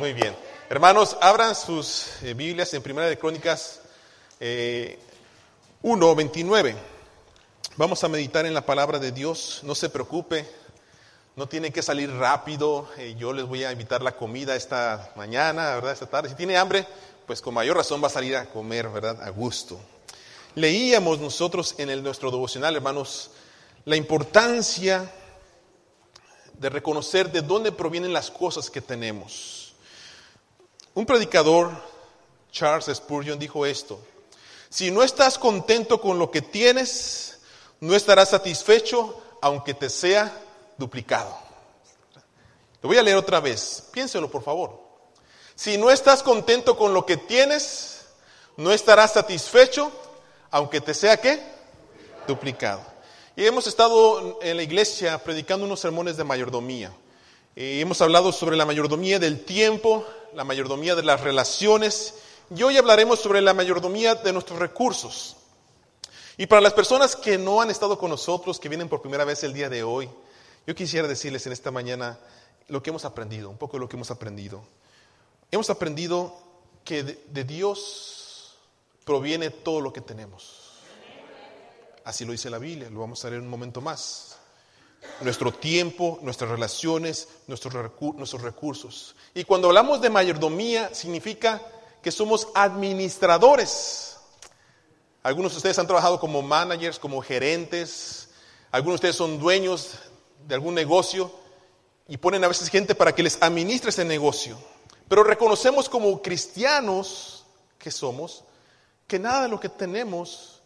Muy bien. Hermanos, abran sus eh, Biblias en Primera de Crónicas eh, 1, 29. Vamos a meditar en la palabra de Dios. No se preocupe, no tiene que salir rápido. Eh, yo les voy a invitar la comida esta mañana, ¿verdad? Esta tarde. Si tiene hambre, pues con mayor razón va a salir a comer, ¿verdad? A gusto. Leíamos nosotros en el, nuestro devocional, hermanos, la importancia de reconocer de dónde provienen las cosas que tenemos. Un predicador, Charles Spurgeon, dijo esto, si no estás contento con lo que tienes, no estarás satisfecho aunque te sea duplicado. Lo voy a leer otra vez, piénselo por favor. Si no estás contento con lo que tienes, no estarás satisfecho aunque te sea qué? Duplicado. Y hemos estado en la iglesia predicando unos sermones de mayordomía. Y hemos hablado sobre la mayordomía del tiempo, la mayordomía de las relaciones, y hoy hablaremos sobre la mayordomía de nuestros recursos. Y para las personas que no han estado con nosotros, que vienen por primera vez el día de hoy, yo quisiera decirles en esta mañana lo que hemos aprendido, un poco de lo que hemos aprendido. Hemos aprendido que de, Dios proviene todo lo que tenemos. Así lo dice la Biblia, lo vamos a ver en un momento más. Nuestro tiempo, nuestras relaciones, nuestros, nuestros recursos. Y cuando hablamos de mayordomía, significa que somos administradores. Algunos de ustedes han trabajado como managers, como gerentes. Algunos de ustedes son dueños de algún negocio y ponen a veces gente para que les administre ese negocio. Pero reconocemos como cristianos que somos que nada de lo que tenemos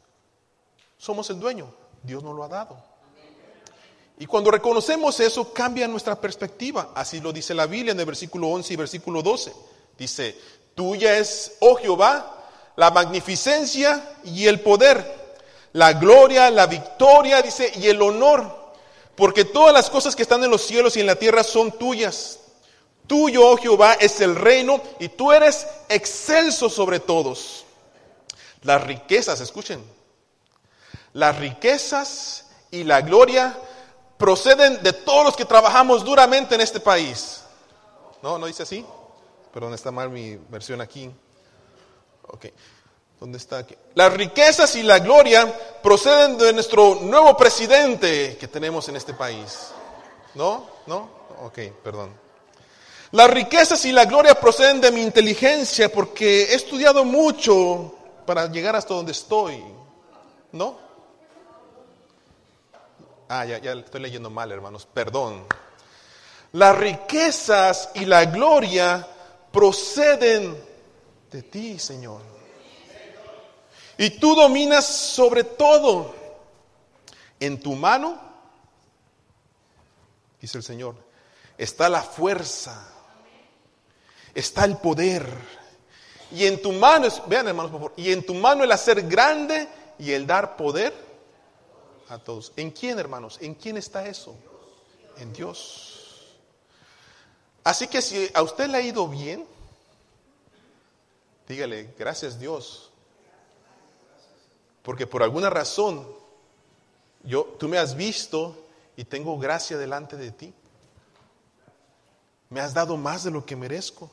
somos el dueño. Dios nos lo ha dado. Y cuando reconocemos eso, cambia nuestra perspectiva. Así lo dice la Biblia en el versículo 11 y versículo 12. Dice, tuya es, oh Jehová, la magnificencia y el poder, la gloria, la victoria, dice, y el honor. Porque todas las cosas que están en los cielos y en la tierra son tuyas. Tuyo, oh Jehová, es el reino y tú eres excelso sobre todos. Las riquezas, escuchen, las riquezas y la gloria proceden de todos los que trabajamos duramente en este país. ¿No? ¿No dice así? Perdón, está mal mi versión aquí. Ok. ¿Dónde está aquí? Las riquezas y la gloria proceden de nuestro nuevo presidente que tenemos en este país. ¿No? ¿No? Ok, perdón. Las riquezas y la gloria proceden de mi inteligencia porque he estudiado mucho para llegar hasta donde estoy. ¿No? Ah, ya, ya estoy leyendo mal, hermanos. Perdón. Las riquezas y la gloria proceden de ti, Señor. Y tú dominas sobre todo. En tu mano, dice el Señor, está la fuerza, está el poder. Y en tu mano, vean hermanos, por favor, y en tu mano el hacer grande y el dar poder a todos. ¿En quién, hermanos? ¿En quién está eso? En Dios. Así que si a usted le ha ido bien, dígale, gracias Dios. Porque por alguna razón, yo, tú me has visto y tengo gracia delante de ti. Me has dado más de lo que merezco.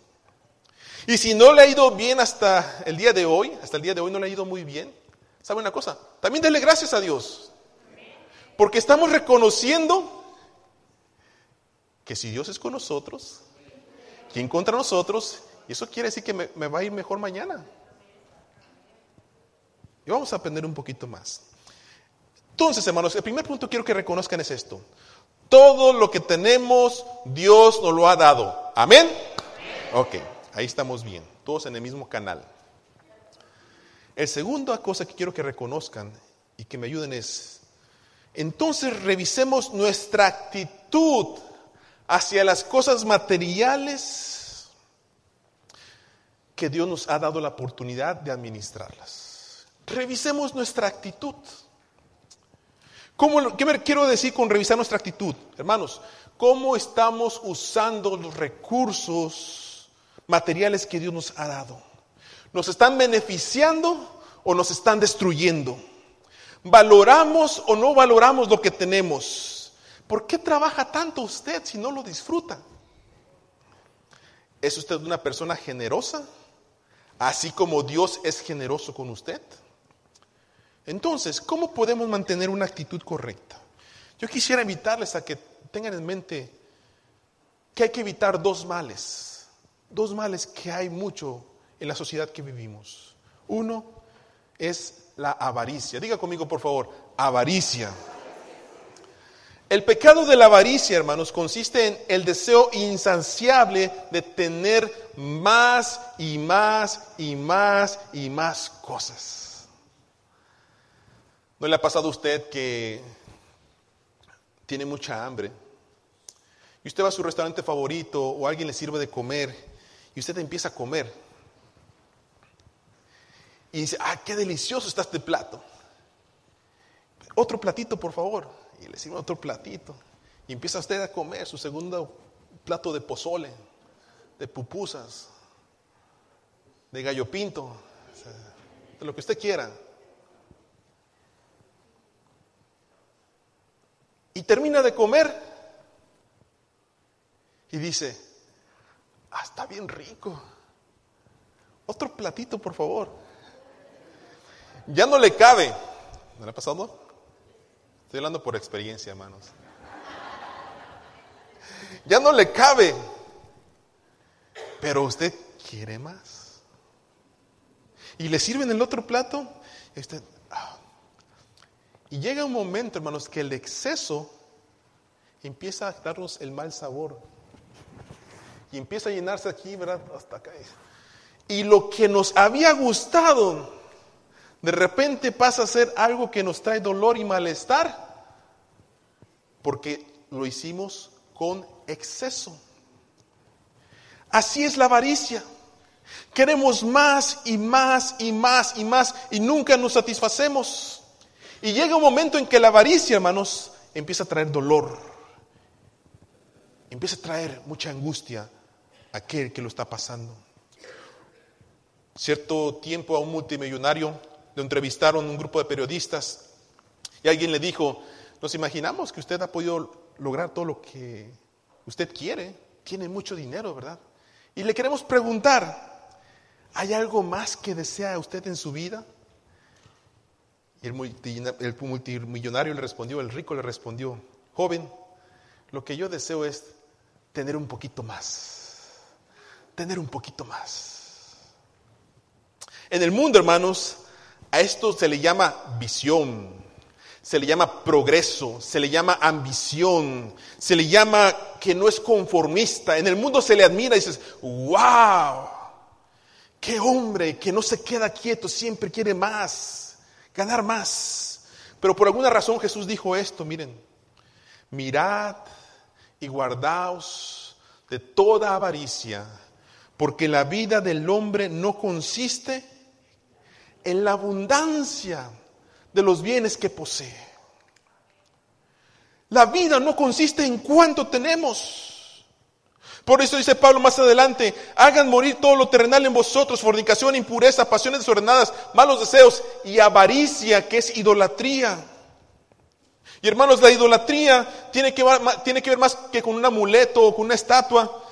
Y si no le ha ido bien hasta el día de hoy, hasta el día de hoy no le ha ido muy bien, ¿sabe una cosa? También dele gracias a Dios. Porque estamos reconociendo que si Dios es con nosotros, ¿quién contra nosotros? Y eso quiere decir que me, va a ir mejor mañana. Y vamos a aprender un poquito más. Entonces, hermanos, el primer punto que quiero que reconozcan es esto. Todo lo que tenemos, Dios nos lo ha dado. ¿Amén? Ok, ahí estamos bien. Todos en el mismo canal. El segunda cosa que quiero que reconozcan y que me ayuden es, entonces revisemos nuestra actitud hacia las cosas materiales que Dios nos ha dado la oportunidad de administrarlas. Revisemos nuestra actitud. ¿Cómo, ¿Qué quiero decir con revisar nuestra actitud? Hermanos, ¿cómo estamos usando los recursos materiales que Dios nos ha dado? ¿Nos están beneficiando o nos están destruyendo? ¿Valoramos o no valoramos lo que tenemos? ¿Por qué trabaja tanto usted si no lo disfruta? ¿Es usted una persona generosa? Así como Dios es generoso con usted. Entonces, ¿cómo podemos mantener una actitud correcta? Yo quisiera invitarles a que tengan en mente que hay que evitar dos males, dos males que hay mucho en la sociedad que vivimos. Uno es la avaricia. Diga conmigo, por favor, avaricia. El pecado de la avaricia, hermanos, consiste en el deseo insaciable de tener más y más y más y más cosas. ¿No le ha pasado a usted que tiene mucha hambre y usted va a su restaurante favorito o alguien le sirve de comer y usted empieza a comer y dice, ah, qué delicioso está este plato. Otro platito, por favor y le sirve otro platito. Y empieza usted a comer su segundo plato de pozole, de pupusas, de gallo pinto, de lo que usted quiera. Y termina de comer y dice, ah, está bien rico. Otro platito, por favor. Ya no le cabe. ¿No le ha pasado? Estoy hablando por experiencia, hermanos. Ya no le cabe. Pero usted quiere más. Y le sirven el otro plato. Y, ah. y llega un momento, hermanos, que el exceso empieza a darnos el mal sabor. Y empieza a llenarse aquí, ¿verdad? Hasta acá. Y lo que nos había gustado de repente pasa a ser algo que nos trae dolor y malestar porque lo hicimos con exceso. Así es la avaricia. Queremos más y más y más y más y nunca nos satisfacemos. Y llega un momento en que la avaricia, hermanos, empieza a traer dolor. Empieza a traer mucha angustia a aquel que lo está pasando. Cierto tiempo a un multimillonario le entrevistaron un grupo de periodistas y alguien le dijo, nos imaginamos que usted ha podido lograr todo lo que usted quiere, tiene mucho dinero, ¿verdad? Y le queremos preguntar, ¿hay algo más que desea usted en su vida? Y el, multimillonario le respondió, el rico le respondió, joven, lo que yo deseo es tener un poquito más, tener un poquito más. En el mundo, hermanos, a esto se le llama visión, se le llama progreso, se le llama ambición, se le llama que no es conformista. En el mundo se le admira y dices, wow, qué hombre que no se queda quieto, siempre quiere más, ganar más. Pero por alguna razón Jesús dijo esto, miren, mirad y guardaos de toda avaricia, porque la vida del hombre no consiste en la abundancia de los bienes que posee. La vida no consiste en cuánto tenemos. Por eso dice Pablo más adelante, hagan morir todo lo terrenal en vosotros, fornicación, impureza, pasiones desordenadas, malos deseos y avaricia, que es idolatría. Y hermanos, la idolatría tiene que, tiene que ver más que con un amuleto o con una estatua.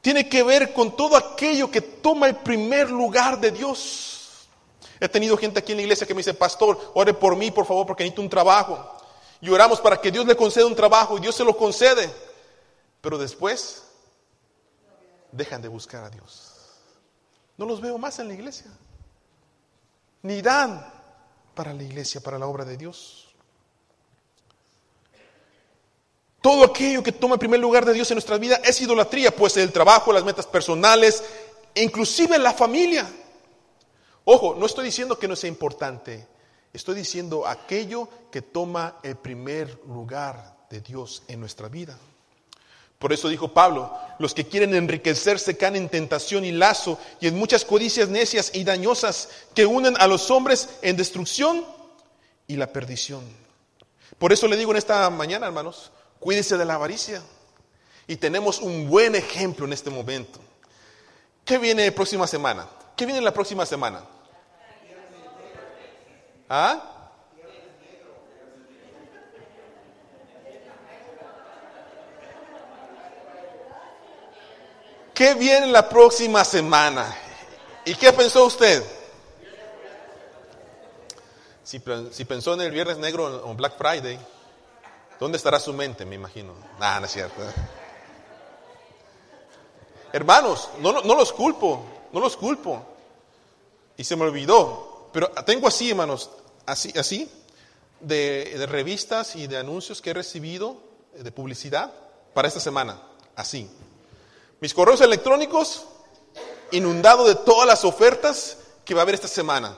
Tiene que ver con todo aquello que toma el primer lugar de Dios. He tenido gente aquí en la iglesia que me dice, pastor, ore por mí, por favor, porque necesito un trabajo. Y oramos para que Dios le conceda un trabajo y Dios se lo concede. Pero después dejan de buscar a Dios. No los veo más en la iglesia. Ni dan para la iglesia, para la obra de Dios. Todo aquello que toma el primer lugar de Dios en nuestra vida es idolatría, pues el trabajo, las metas personales, inclusive la familia. Ojo, no estoy diciendo que no sea importante, estoy diciendo aquello que toma el primer lugar de Dios en nuestra vida. Por eso dijo Pablo, los que quieren enriquecerse caen en tentación y lazo y en muchas codicias necias y dañosas que unen a los hombres en destrucción y la perdición. Por eso le digo en esta mañana, hermanos, cuídese de la avaricia. Y tenemos un buen ejemplo en este momento. ¿Qué viene la próxima semana? ¿Qué viene la próxima semana? ¿Ah? ¿qué viene la próxima semana? ¿Y qué pensó usted? Si, si pensó en el Viernes Negro o Black Friday, ¿dónde estará su mente, me imagino? Nada, no es cierto. Hermanos, no, no los culpo, no los culpo. Y se me olvidó. Pero tengo así, hermanos, así, así, de, revistas y de anuncios que he recibido de publicidad para esta semana. Así. Mis correos electrónicos inundado de todas las ofertas que va a haber esta semana.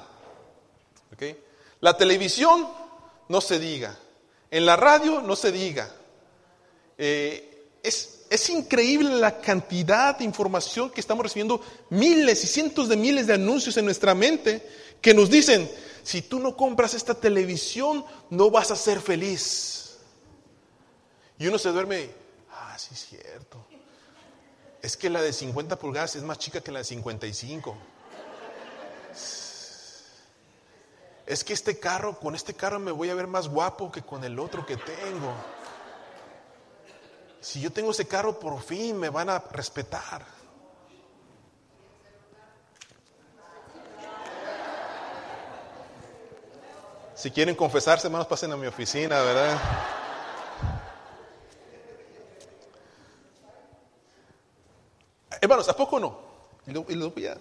¿Okay? La televisión no se diga. En la radio no se diga. Eh, es, increíble la cantidad de información que estamos recibiendo, miles y cientos de miles de anuncios en nuestra mente que nos dicen, si tú no compras esta televisión, no vas a ser feliz. Y uno se duerme, ah, sí es cierto. Es que la de 50 pulgadas es más chica que la de 55. Es que este carro, con este carro me voy a ver más guapo que con el otro que tengo. Si yo tengo ese carro, por fin me van a respetar. Si quieren confesarse, hermanos, pasen a mi oficina, ¿verdad? Hermanos, ¿a poco no? Y lo, voy a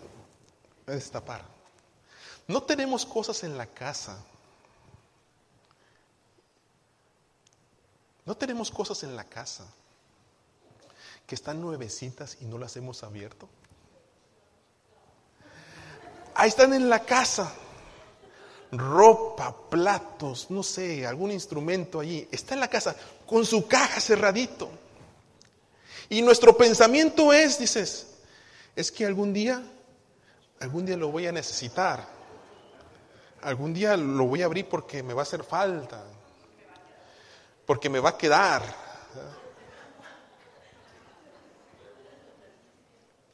destapar. No tenemos cosas en la casa. No tenemos cosas en la casa que están nuevecitas y no las hemos abierto. Ahí están en la casa. Ropa, platos, no sé, algún instrumento allí. Está en la casa con su caja cerradito. Y nuestro pensamiento es, dices, es que algún día, algún día lo voy a necesitar. Algún día lo voy a abrir porque me va a hacer falta. Porque me va a quedar.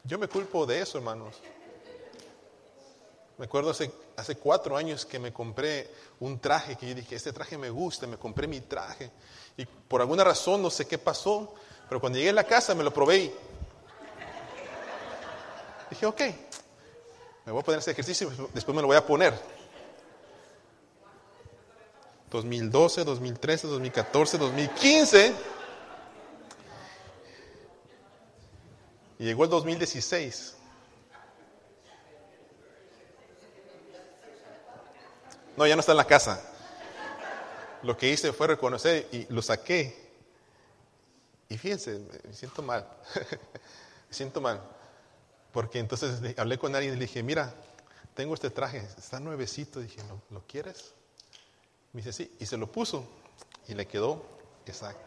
Yo me culpo de eso, hermanos. Me acuerdo hace, hace cuatro años que me compré un traje, que yo dije, este traje me gusta, me compré mi traje. Y por alguna razón, no sé qué pasó, pero cuando llegué a la casa me lo probé dije, ok, me voy a poner ese ejercicio, después me lo voy a poner. 2012, 2013, 2014, 2015 Y llegó el 2016. No, ya no está en la casa. Lo que hice fue reconocer y lo saqué. Y fíjense, me siento mal. me siento mal. Porque entonces hablé con alguien y le dije, mira, tengo este traje, está nuevecito. Dije, ¿lo, ¿lo quieres? Me dice, sí. Y se lo puso. Y le quedó exacto.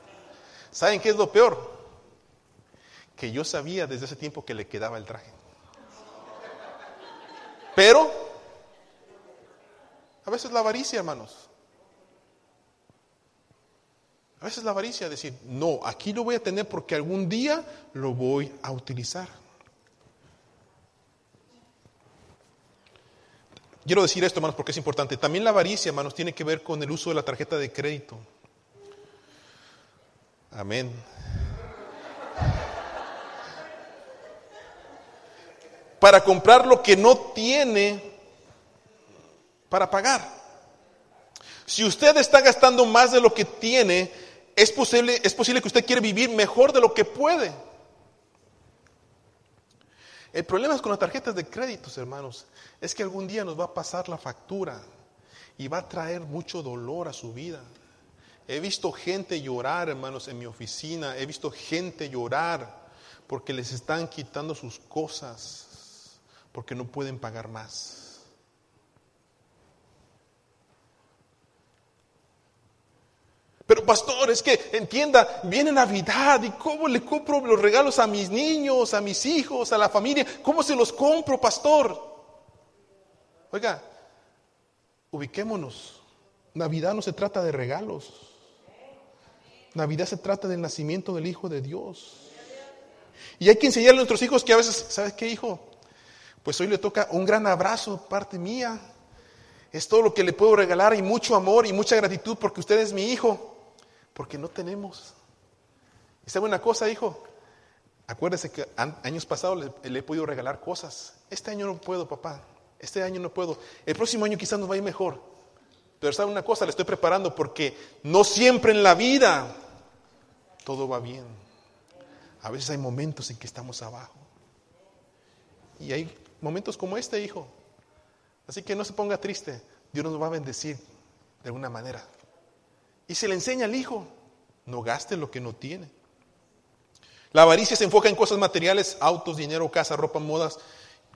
¿Saben qué es lo peor? Que yo sabía desde ese tiempo que le quedaba el traje. Pero, a veces la avaricia, hermanos. A veces la avaricia, decir, no, aquí lo voy a tener porque algún día lo voy a utilizar. Quiero decir esto, hermanos, porque es importante. También la avaricia, hermanos, tiene que ver con el uso de la tarjeta de crédito. Amén. Para comprar lo que no tiene para pagar. Si usted está gastando más de lo que tiene, es posible, es posible que usted quiere vivir mejor de lo que puede. El problema es con las tarjetas de créditos, hermanos, es que algún día nos va a pasar la factura y va a traer mucho dolor a su vida. He visto gente llorar, hermanos, en mi oficina, he visto gente llorar porque les están quitando sus cosas porque no pueden pagar más. Pero pastor, es que entienda, viene Navidad y cómo le compro los regalos a mis niños, a mis hijos, a la familia, ¿cómo se los compro, pastor? Oiga, ubiquémonos. Navidad no se trata de regalos. Navidad se trata del nacimiento del Hijo de Dios. Y hay que enseñarle a nuestros hijos que a veces, ¿sabes qué, hijo? Pues hoy le toca un gran abrazo parte mía. Es todo lo que le puedo regalar y mucho amor y mucha gratitud porque usted es mi hijo, porque no tenemos. ¿Y sabe una cosa, hijo? Acuérdese que años pasados le, le, he podido regalar cosas. Este año no puedo, papá. Este año no puedo. El próximo año quizás nos va a ir mejor. Pero sabe una cosa, le estoy preparando porque no siempre en la vida todo va bien. A veces hay momentos en que estamos abajo. Y hay momentos como este, hijo. Así que no se ponga triste. Dios nos va a bendecir de alguna manera. Y se le enseña al hijo, no gaste lo que no tiene. La avaricia se enfoca en cosas materiales, autos, dinero, casa, ropa, modas,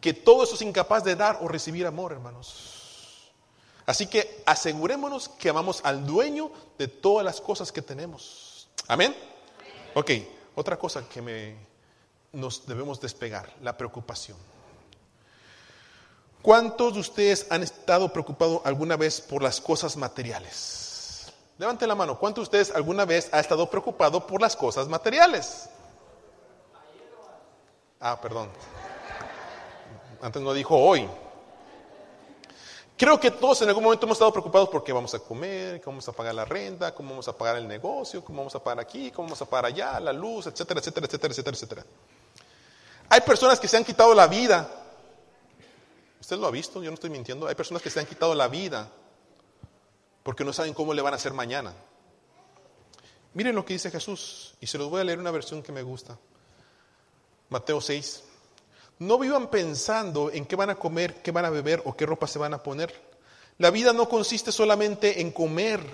que todo eso es incapaz de dar o recibir amor, hermanos. Así que asegurémonos que amamos al dueño de todas las cosas que tenemos. Amén. Ok, otra cosa que me, nos debemos despegar, la preocupación. ¿Cuántos de ustedes han estado preocupados alguna vez por las cosas materiales? Levante la mano. ¿Cuántos de ustedes alguna vez ha estado preocupado por las cosas materiales? Ah, perdón. Antes no dijo hoy. Creo que todos en algún momento hemos estado preocupados por qué vamos a comer, cómo vamos a pagar la renta, cómo vamos a pagar el negocio, cómo vamos a pagar aquí, cómo vamos a pagar allá, la luz, etcétera, etcétera, etcétera, etcétera, etcétera. Hay personas que se han quitado la vida Usted lo ha visto, yo no estoy mintiendo. Hay personas que se han quitado la vida porque no saben cómo le van a hacer mañana. Miren lo que dice Jesús, y se los voy a leer una versión que me gusta. Mateo 6. No vivan pensando en qué van a comer, qué van a beber o qué ropa se van a poner. La vida no consiste solamente en comer.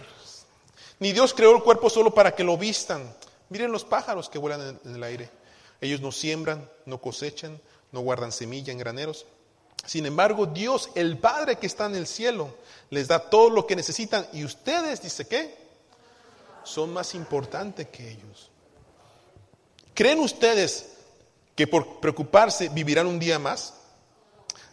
Ni Dios creó el cuerpo solo para que lo vistan. Miren los pájaros que vuelan en el aire. Ellos no siembran, no cosechan, no guardan semilla en graneros sin embargo, Dios, el Padre que está en el cielo, les da todo lo que necesitan y ustedes, dice que, son más importantes que ellos. ¿Creen ustedes que por preocuparse vivirán un día más?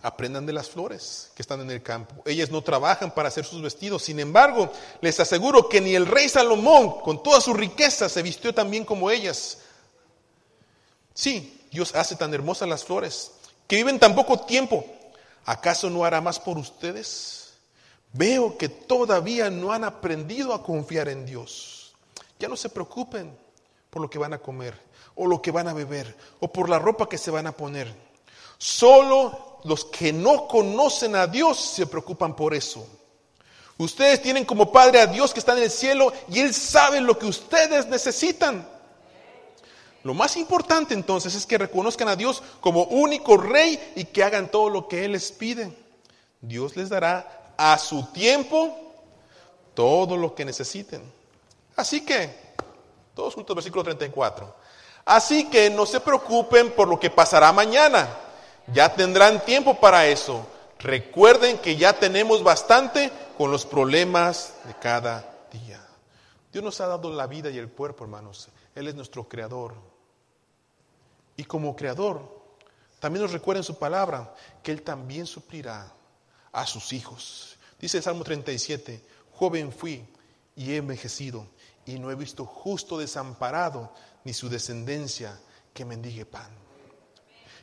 Aprendan de las flores que están en el campo. Ellas no trabajan para hacer sus vestidos. Sin embargo, les aseguro que ni el rey Salomón, con toda su riqueza, se vistió tan bien como ellas. Sí, Dios hace tan hermosas las flores, que viven tan poco tiempo. ¿acaso no hará más por ustedes? Veo que todavía no han aprendido a confiar en Dios. Ya no se preocupen por lo que van a comer, o lo que van a beber, o por la ropa que se van a poner. Solo los que no conocen a Dios se preocupan por eso. Ustedes tienen como Padre a Dios que está en el cielo y Él sabe lo que ustedes necesitan. Lo más importante entonces es que reconozcan a Dios como único rey y que hagan todo lo que Él les pide. Dios les dará a su tiempo todo lo que necesiten. Así que, todos juntos, versículo 34. Así que no se preocupen por lo que pasará mañana. Ya tendrán tiempo para eso. Recuerden que ya tenemos bastante con los problemas de cada día. Dios nos ha dado la vida y el cuerpo, hermanos. Él es nuestro creador. Y como creador, también nos recuerda en su palabra que Él también suplirá a sus hijos. Dice el Salmo 37, joven fui y he envejecido y no he visto justo desamparado ni su descendencia que mendigue pan.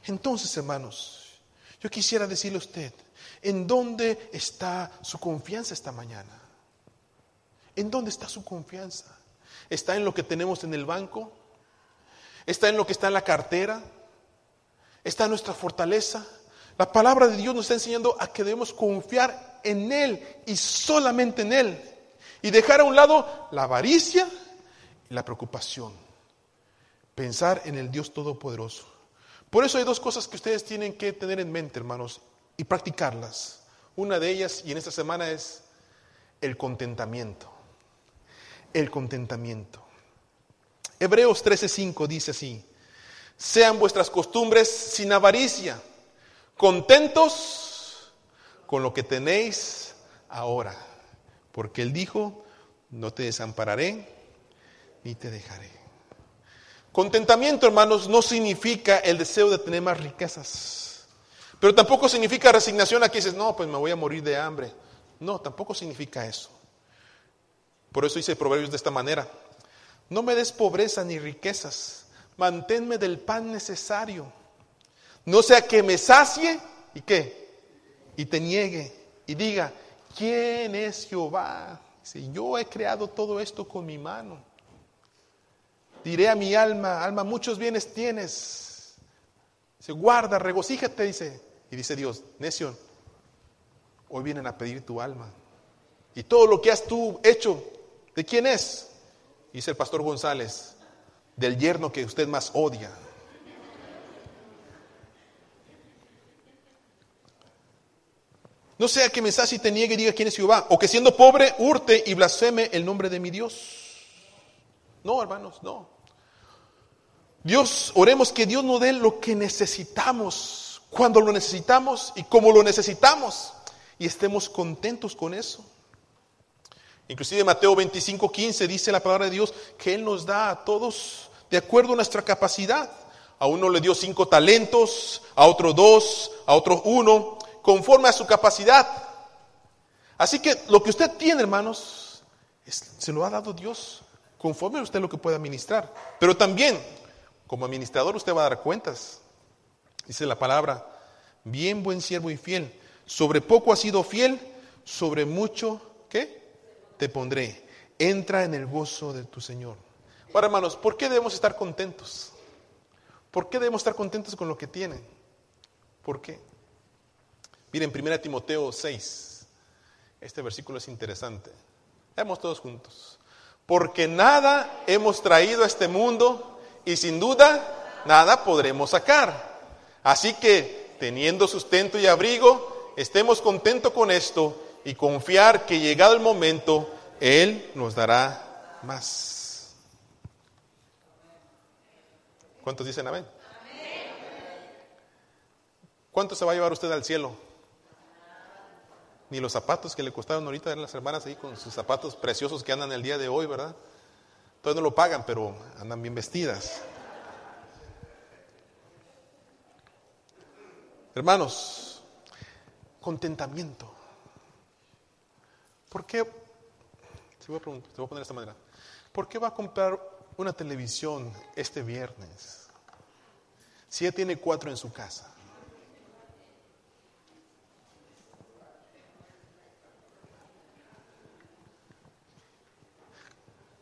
Entonces, hermanos, yo quisiera decirle a usted, ¿en dónde está su confianza esta mañana? ¿En dónde está su confianza? ¿Está en lo que tenemos en el banco? Está en lo que está en la cartera, está en nuestra fortaleza. La palabra de Dios nos está enseñando a que debemos confiar en Él y solamente en Él. Y dejar a un lado la avaricia y la preocupación. Pensar en el Dios Todopoderoso. Por eso hay dos cosas que ustedes tienen que tener en mente, hermanos, y practicarlas. Una de ellas, y en esta semana, es el contentamiento. El contentamiento. Hebreos 13:5 dice así, sean vuestras costumbres sin avaricia, contentos con lo que tenéis ahora, porque Él dijo, no te desampararé ni te dejaré. Contentamiento, hermanos, no significa el deseo de tener más riquezas, pero tampoco significa resignación a que dices, no, pues me voy a morir de hambre. No, tampoco significa eso. Por eso dice Proverbios de esta manera, no me des pobreza ni riquezas, manténme del pan necesario. No sea que me sacie y qué, y te niegue y diga, ¿quién es Jehová? Si yo he creado todo esto con mi mano. diré a mi alma, alma, muchos bienes tienes. Dice, guarda, regocíjate, dice. Y dice Dios, necio, hoy vienen a pedir tu alma. Y todo lo que has tú hecho, ¿de quién es? Dice el pastor González, del yerno que usted más odia. No sea que mensaje y te niegue y diga quién es Jehová, o que siendo pobre hurte y blasfeme el nombre de mi Dios. No, hermanos, no. Dios, oremos que Dios nos dé lo que necesitamos, cuando lo necesitamos y como lo necesitamos, y estemos contentos con eso. Inclusive Mateo 25, 15 dice la palabra de Dios que Él nos da a todos de acuerdo a nuestra capacidad. A uno le dio cinco talentos, a otro dos, a otro uno, conforme a su capacidad. Así que lo que usted tiene, hermanos, se lo ha dado Dios conforme a usted lo que pueda administrar. Pero también, como administrador, usted va a dar cuentas. Dice la palabra, bien buen siervo y fiel. Sobre poco has sido fiel, sobre mucho, ¿qué? Te pondré. Entra en el gozo de tu Señor. Ahora, hermanos, ¿por qué debemos estar contentos? ¿Por qué debemos estar contentos con lo que tienen? ¿Por qué? Miren, 1 Timoteo 6. Este versículo es interesante. Veamos todos juntos porque nada hemos traído a este mundo y sin duda nada podremos sacar. Así que, teniendo sustento y abrigo, estemos contentos con esto y confiar que llegado el momento, Él nos dará más. ¿Cuántos dicen amén? ¿Cuánto se va a llevar usted al cielo? ni los zapatos que le costaron ahorita las hermanas ahí con sus zapatos preciosos que andan el día de hoy, ¿verdad? Todavía no lo pagan, pero andan bien vestidas. Hermanos, contentamiento. ¿Por qué? Te voy, a poner esta manera. ¿Por qué va a comprar una televisión este viernes si ella tiene cuatro en su casa?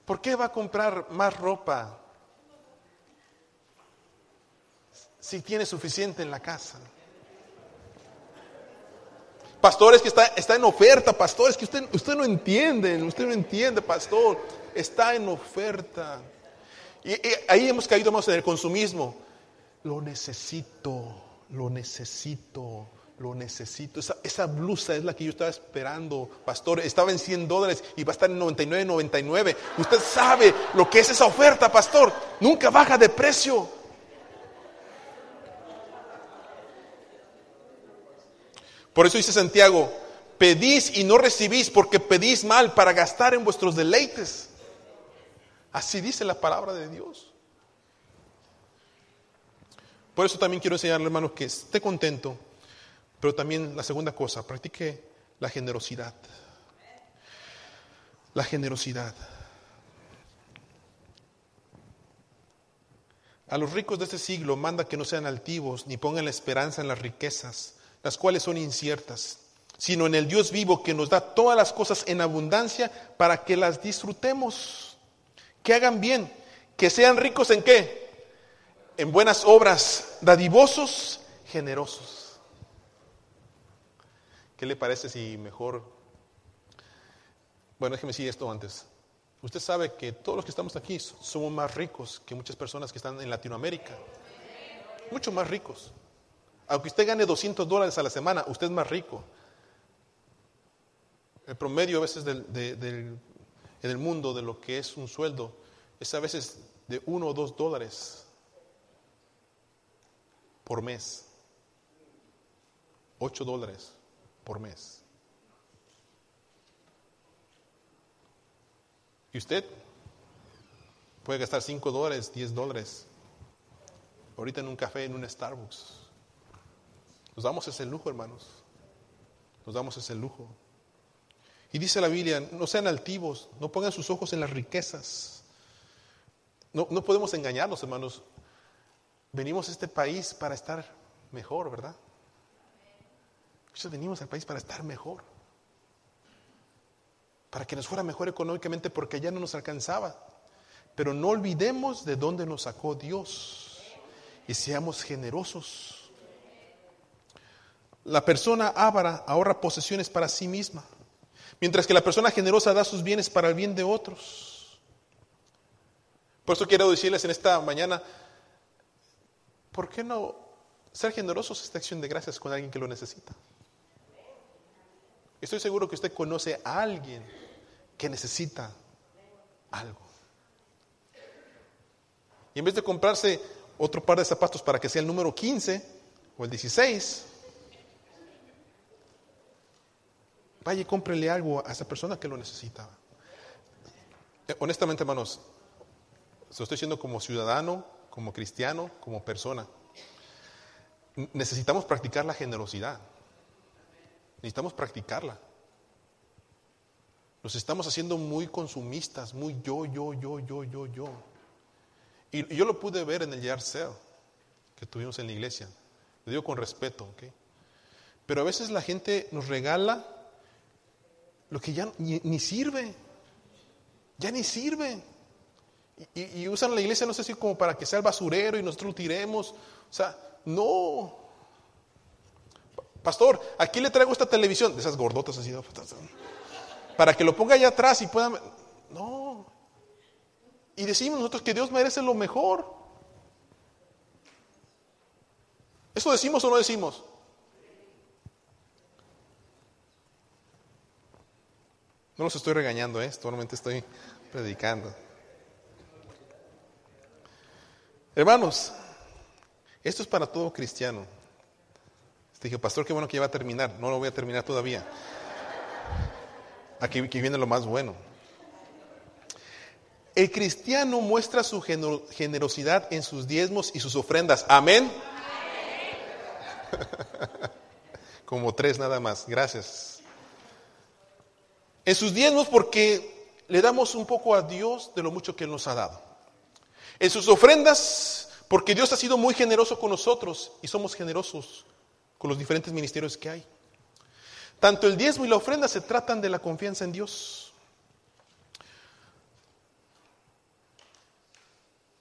¿Por qué va a comprar más ropa si tiene suficiente en la casa? Pastores que está, está en oferta, pastores que usted, usted no entiende, usted no entiende, pastor, está en oferta. Y, ahí hemos caído más en el consumismo. Lo necesito, lo necesito lo necesito. Esa, blusa es la que yo estaba esperando, pastor. Estaba en 100 dólares y va a estar en 99, 99. Usted sabe lo que es esa oferta, pastor. Nunca baja de precio. Por eso dice Santiago, pedís y no recibís porque pedís mal para gastar en vuestros deleites. Así dice la palabra de Dios. Por eso también quiero enseñarle, hermano, que esté contento pero también la segunda cosa, practique la generosidad. La generosidad. A los ricos de este siglo manda que no sean altivos ni pongan la esperanza en las riquezas, las cuales son inciertas, sino en el Dios vivo que nos da todas las cosas en abundancia para que las disfrutemos, que hagan bien, que sean ricos en qué? En buenas obras, dadivosos, generosos. ¿Qué le parece si mejor... Bueno, déjeme decir esto antes. Usted sabe que todos los que estamos aquí somos más ricos que muchas personas que están en Latinoamérica. Mucho más ricos. Aunque usted gane 200 dólares a la semana, usted es más rico. El promedio a veces del, en el mundo de lo que es un sueldo es a veces de 1 o 2 dólares por mes. 8 dólares por mes. Y usted puede gastar 5 dólares, 10 dólares, ahorita en un café, en un Starbucks. Nos damos ese lujo, hermanos. Nos damos ese lujo. Y dice la Biblia, no sean altivos, no pongan sus ojos en las riquezas. No, no podemos engañarnos, hermanos. Venimos a este país para estar mejor, ¿verdad? Nosotros venimos al país para estar mejor. Para que nos fuera mejor económicamente porque ya no nos alcanzaba. Pero no olvidemos de dónde nos sacó Dios y seamos generosos. La persona ávara ahorra posesiones para sí misma, mientras que la persona generosa da sus bienes para el bien de otros. Por eso quiero decirles en esta mañana, ¿por qué no ser generosos esta acción de gracias con alguien que lo necesita? Estoy seguro que usted conoce a alguien que necesita algo. Y en vez de comprarse otro par de zapatos para que sea el número 15 o el 16, vaya y cómprele algo a esa persona que lo necesita. Eh, honestamente, hermanos, lo estoy diciendo como ciudadano, como cristiano, como persona. Necesitamos practicar la generosidad. Necesitamos practicarla. Nos estamos haciendo muy consumistas, muy yo, yo, yo, yo, yo, yo. Y, yo lo pude ver en el yard sale que tuvimos en la iglesia. Lo digo con respeto, ¿ok? Pero a veces la gente nos regala lo que ya ni, sirve. Ya ni sirve. Y, usan la iglesia, no sé si como para que sea el basurero y nosotros lo tiremos. O sea, no. Pastor, aquí le traigo esta televisión, de esas gordotas así, para que lo ponga allá atrás y puedan... No. Y decimos nosotros que Dios merece lo mejor. ¿Eso decimos o no decimos? No los estoy regañando, ¿eh? solamente estoy predicando. Hermanos, esto es para todo cristiano. Dije, pastor, qué bueno que ya va a terminar. No lo voy a terminar todavía. Aquí, viene lo más bueno. El cristiano muestra su generosidad en sus diezmos y sus ofrendas. Amén. Como tres nada más. Gracias. En sus diezmos porque le damos un poco a Dios de lo mucho que Él nos ha dado. En sus ofrendas porque Dios ha sido muy generoso con nosotros y somos generosos con los diferentes ministerios que hay. Tanto el diezmo y la ofrenda se tratan de la confianza en Dios.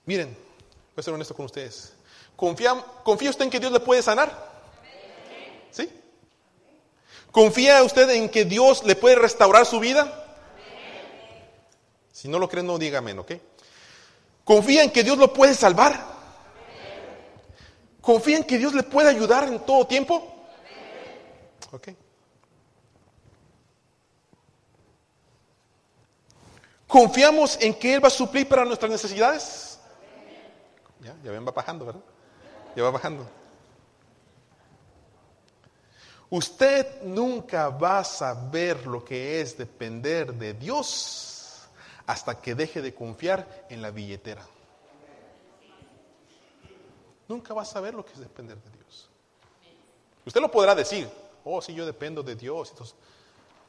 Miren, voy a ser honesto con ustedes. ¿Confía, ¿Confía usted en que Dios le puede sanar? ¿Sí? ¿Confía usted en que Dios le puede restaurar su vida? Si no lo creen, no dígame, ¿ok? ¿Confía en que Dios lo puede salvar? ¿Confía en que Dios le puede ayudar en todo tiempo? Ok. ¿Confiamos en que Él va a suplir para nuestras necesidades? Ya, ya ven, va bajando, ¿verdad? Ya va bajando. Usted nunca va a saber lo que es depender de Dios hasta que deje de confiar en la billetera. Nunca va a saber lo que es depender de Dios. Usted lo podrá decir, oh, sí, yo dependo de Dios.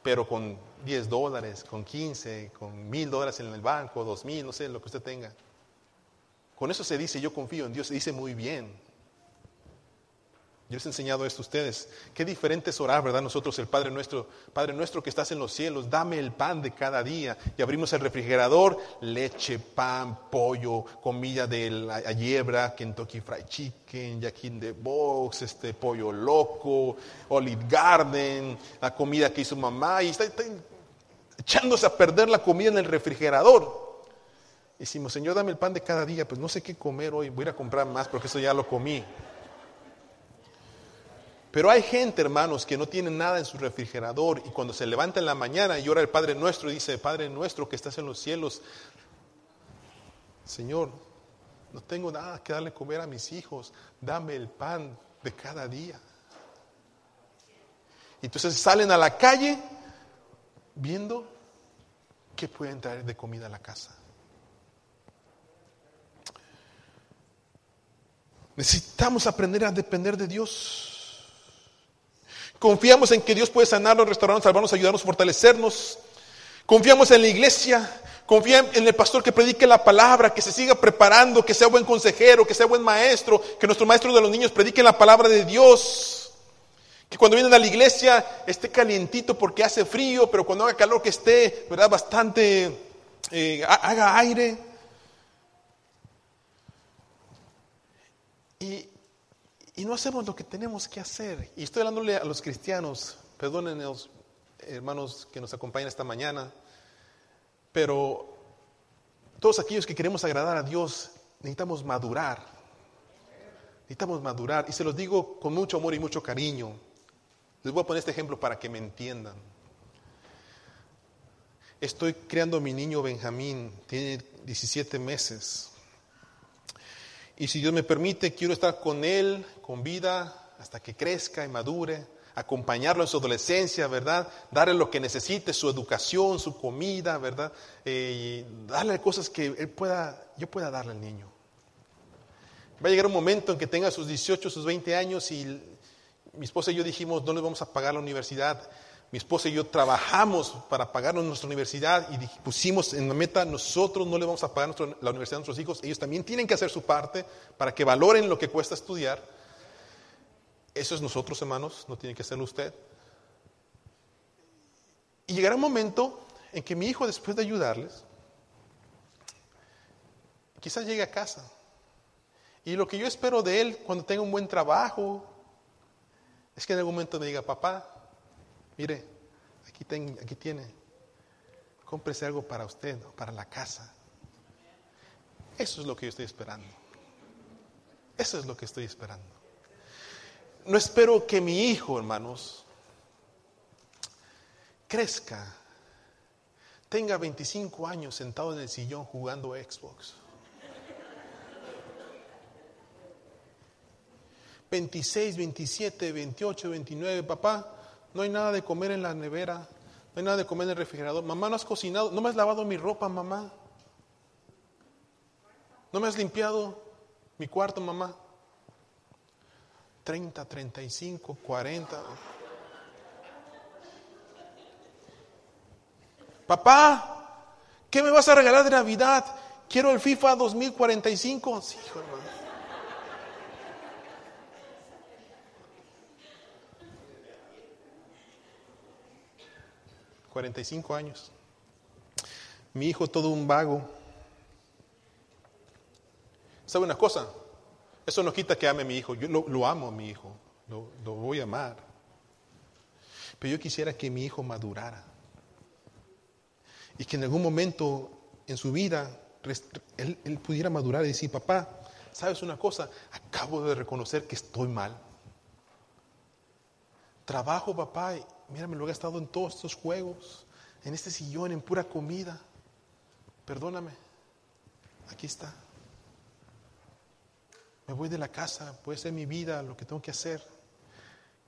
Pero con 10 dólares, con 15, con mil dólares en el banco, dos mil, no sé, lo que usted tenga. Con eso se dice, yo confío en Dios, se dice muy bien. Yo les he enseñado esto a ustedes. Qué diferente es orar, ¿verdad? Nosotros, el Padre nuestro, Padre nuestro que estás en los cielos, dame el pan de cada día. Y abrimos el refrigerador, leche, pan, pollo, comida de la yebra, Kentucky Fried Chicken, Jack in the Box, este pollo loco, Olive Garden, la comida que hizo mamá. Y está, echándose a perder la comida en el refrigerador. Y decimos, Señor, dame el pan de cada día. Pues no sé qué comer hoy, voy a ir a comprar más porque eso ya lo comí. Pero hay gente, hermanos, que no tiene nada en su refrigerador y cuando se levanta en la mañana y ora el Padre nuestro dice, Padre nuestro que estás en los cielos, Señor, no tengo nada que darle comer a mis hijos, dame el pan de cada día. Entonces salen a la calle viendo qué pueden traer de comida a la casa. Necesitamos aprender a depender de Dios. Confiamos en que Dios puede sanarnos, restaurarnos, salvarnos, ayudarnos, fortalecernos. Confiamos en la iglesia. Confía en el pastor que predique la palabra, que se siga preparando, que sea buen consejero, que sea buen maestro, que nuestro maestro de los niños predique la palabra de Dios. Que cuando vienen a la iglesia esté calientito porque hace frío, pero cuando haga calor que esté, ¿verdad? Bastante, eh, haga aire. Y, y no hacemos lo que tenemos que hacer. Y estoy hablándole a los cristianos, perdónenos hermanos que nos acompañan esta mañana, pero todos aquellos que queremos agradar a Dios necesitamos madurar. Necesitamos madurar. Y se los digo con mucho amor y mucho cariño. Les voy a poner este ejemplo para que me entiendan. Estoy creando a mi niño Benjamín, tiene 17 meses. Y si Dios me permite, quiero estar con él, con vida, hasta que crezca y madure, acompañarlo en su adolescencia, ¿verdad? Darle lo que necesite, su educación, su comida, ¿verdad? Eh, darle cosas que él pueda, yo pueda darle al niño. Va a llegar un momento en que tenga sus 18, sus 20 años y mi esposa y yo dijimos, no le vamos a pagar la universidad. Mi esposa y yo trabajamos para pagarnos nuestra universidad y pusimos en la meta, nosotros no le vamos a pagar la universidad a nuestros hijos, ellos también tienen que hacer su parte para que valoren lo que cuesta estudiar. Eso es nosotros, hermanos, no tiene que hacerlo usted. Y llegará un momento en que mi hijo, después de ayudarles, quizás llegue a casa. Y lo que yo espero de él cuando tenga un buen trabajo es que en algún momento me diga, papá, Mire, aquí, tiene, cómprese algo para usted, para la casa. Eso es lo que yo estoy esperando. Eso es lo que estoy esperando. No espero que mi hijo, hermanos, crezca, tenga 25 años sentado en el sillón jugando Xbox. 26, 27, 28, 29, papá, no hay nada de comer en la nevera, no hay nada de comer en el refrigerador. Mamá, no has cocinado, no me has lavado mi ropa, mamá. No me has limpiado mi cuarto, mamá. 30, 35, 40. Papá, ¿qué me vas a regalar de Navidad? Quiero el FIFA 2045. Sí, hijo hermano. 45 años. Mi hijo todo un vago. ¿Sabe una cosa? Eso no quita que ame a mi hijo. Yo lo, amo a mi hijo. Lo, voy a amar. Pero yo quisiera que mi hijo madurara. Y que en algún momento en su vida él, pudiera madurar y decir, papá, ¿sabes una cosa? Acabo de reconocer que estoy mal. Trabajo, papá, mira, me lo he gastado en todos estos juegos, en este sillón, en pura comida. Perdóname, aquí está. Me voy de la casa, puede ser mi vida, lo que tengo que hacer.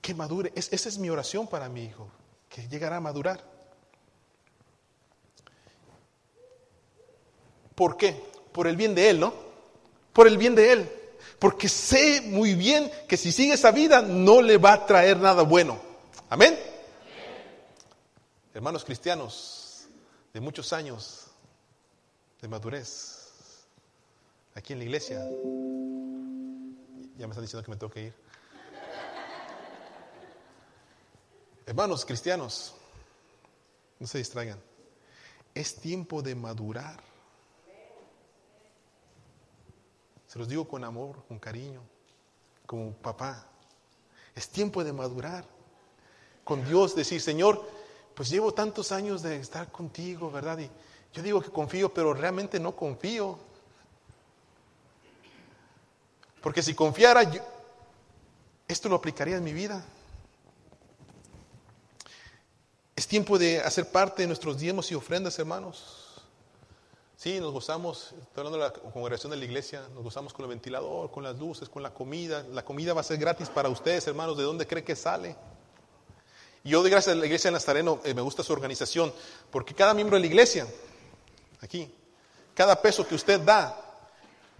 Que madure. esa es mi oración para mi hijo, que llegará a madurar. ¿Por qué? Por el bien de él, ¿no? Por el bien de él. Porque sé muy bien que si sigue esa vida no le va a traer nada bueno. Amén hermanos cristianos de muchos años de madurez aquí en la iglesia. Ya me están diciendo que me tengo que ir. Hermanos cristianos, no se distraigan. Es tiempo de madurar. Se los digo con amor, con cariño, como papá. Es tiempo de madurar. Con Dios decir, Señor, pues llevo tantos años de estar contigo, ¿verdad? Y yo digo que confío, pero realmente no confío. Porque si confiara, esto lo aplicaría en mi vida. Es tiempo de hacer parte de nuestros diezmos y ofrendas, hermanos. Sí, nos gozamos, estoy hablando de la congregación de la iglesia, nos gozamos con el ventilador, con las luces, con la comida. La comida va a ser gratis para ustedes, hermanos. ¿De dónde cree que sale? Yo doy gracias a la iglesia de Nazareno, eh, me gusta su organización, porque cada miembro de la iglesia, aquí, cada peso que usted da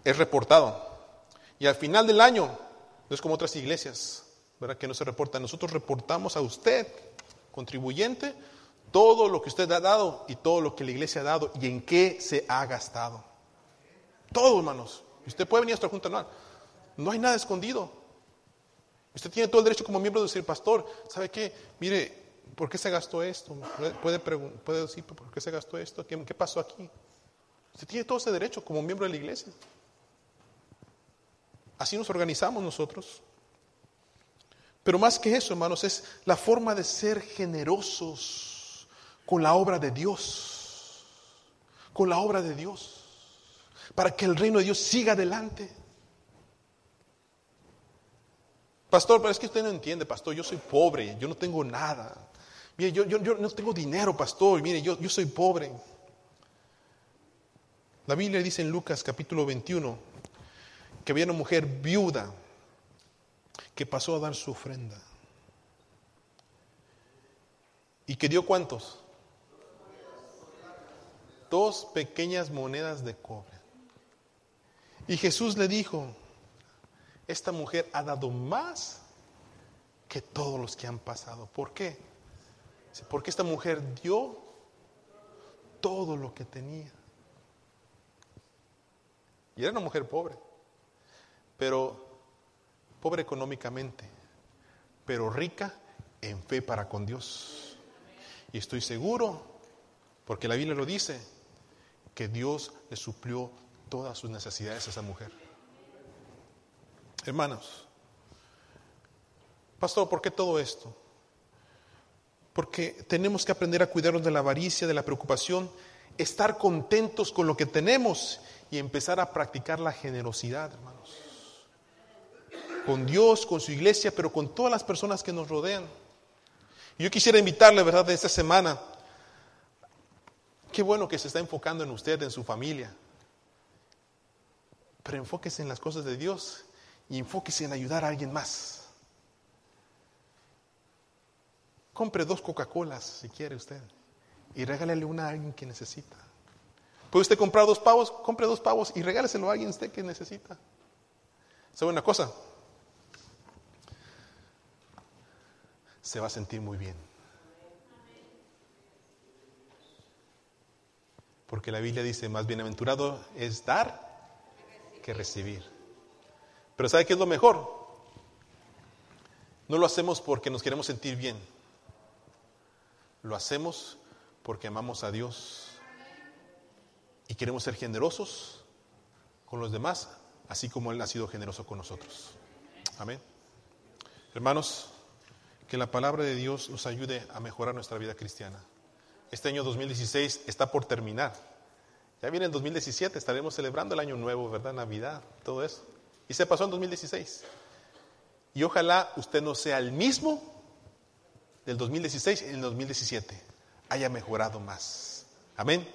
es reportado. Y al final del año, no es como otras iglesias, ¿verdad? Que no se reporta. Nosotros reportamos a usted, contribuyente, todo lo que usted ha dado y todo lo que la iglesia ha dado y en qué se ha gastado. Todo, hermanos. Usted puede venir a nuestra junta anual. No hay nada escondido. Usted tiene todo el derecho como miembro de decir, pastor, ¿sabe qué? Mire, ¿por qué se gastó esto? Puede, puede decir, ¿por qué se gastó esto? ¿Qué, ¿Qué pasó aquí? Usted tiene todo ese derecho como miembro de la iglesia. Así nos organizamos nosotros. Pero más que eso, hermanos, es la forma de ser generosos con la obra de Dios. Con la obra de Dios. Para que el reino de Dios siga adelante. Pastor, pero es que usted no entiende, pastor, yo soy pobre, yo no tengo nada. Mire, yo, yo, no tengo dinero, pastor, mire, yo, yo soy pobre. La Biblia dice en Lucas capítulo 21 que había una mujer viuda que pasó a dar su ofrenda. ¿Y que dio cuántos? Dos pequeñas monedas de cobre. Y Jesús le dijo, esta mujer ha dado más que todos los que han pasado. ¿Por qué? Porque esta mujer dio todo lo que tenía. Y era una mujer pobre, pero pobre económicamente, pero rica en fe para con Dios. Y estoy seguro, porque la Biblia lo dice, que Dios le suplió todas sus necesidades a esa mujer. Hermanos, pastor, ¿por qué todo esto? Porque tenemos que aprender a cuidarnos de la avaricia, de la preocupación, estar contentos con lo que tenemos y empezar a practicar la generosidad, hermanos con Dios, con su iglesia, pero con todas las personas que nos rodean. yo quisiera invitarle, ¿verdad?, de esta semana. Qué bueno que se está enfocando en usted, en su familia. Pero enfóquese en las cosas de Dios y enfóquese en ayudar a alguien más. Compre dos Coca-Colas si quiere usted y regálele una a alguien que necesita. ¿Puede usted comprar dos pavos? Compre dos pavos y regáleselo a alguien usted que necesita. ¿Sabe una cosa? se va a sentir muy bien. Porque la Biblia dice, más bienaventurado es dar que recibir. Pero ¿sabe qué es lo mejor? No lo hacemos porque nos queremos sentir bien. Lo hacemos porque amamos a Dios y queremos ser generosos con los demás, así como Él ha sido generoso con nosotros. Amén. Hermanos, que la palabra de Dios nos ayude a mejorar nuestra vida cristiana. Este año 2016 está por terminar. Ya viene el 2017, estaremos celebrando el año nuevo, ¿verdad? Navidad, todo eso. Y se pasó en 2016. Y ojalá usted no sea el mismo del 2016 en el 2017. Haya mejorado más. Amén.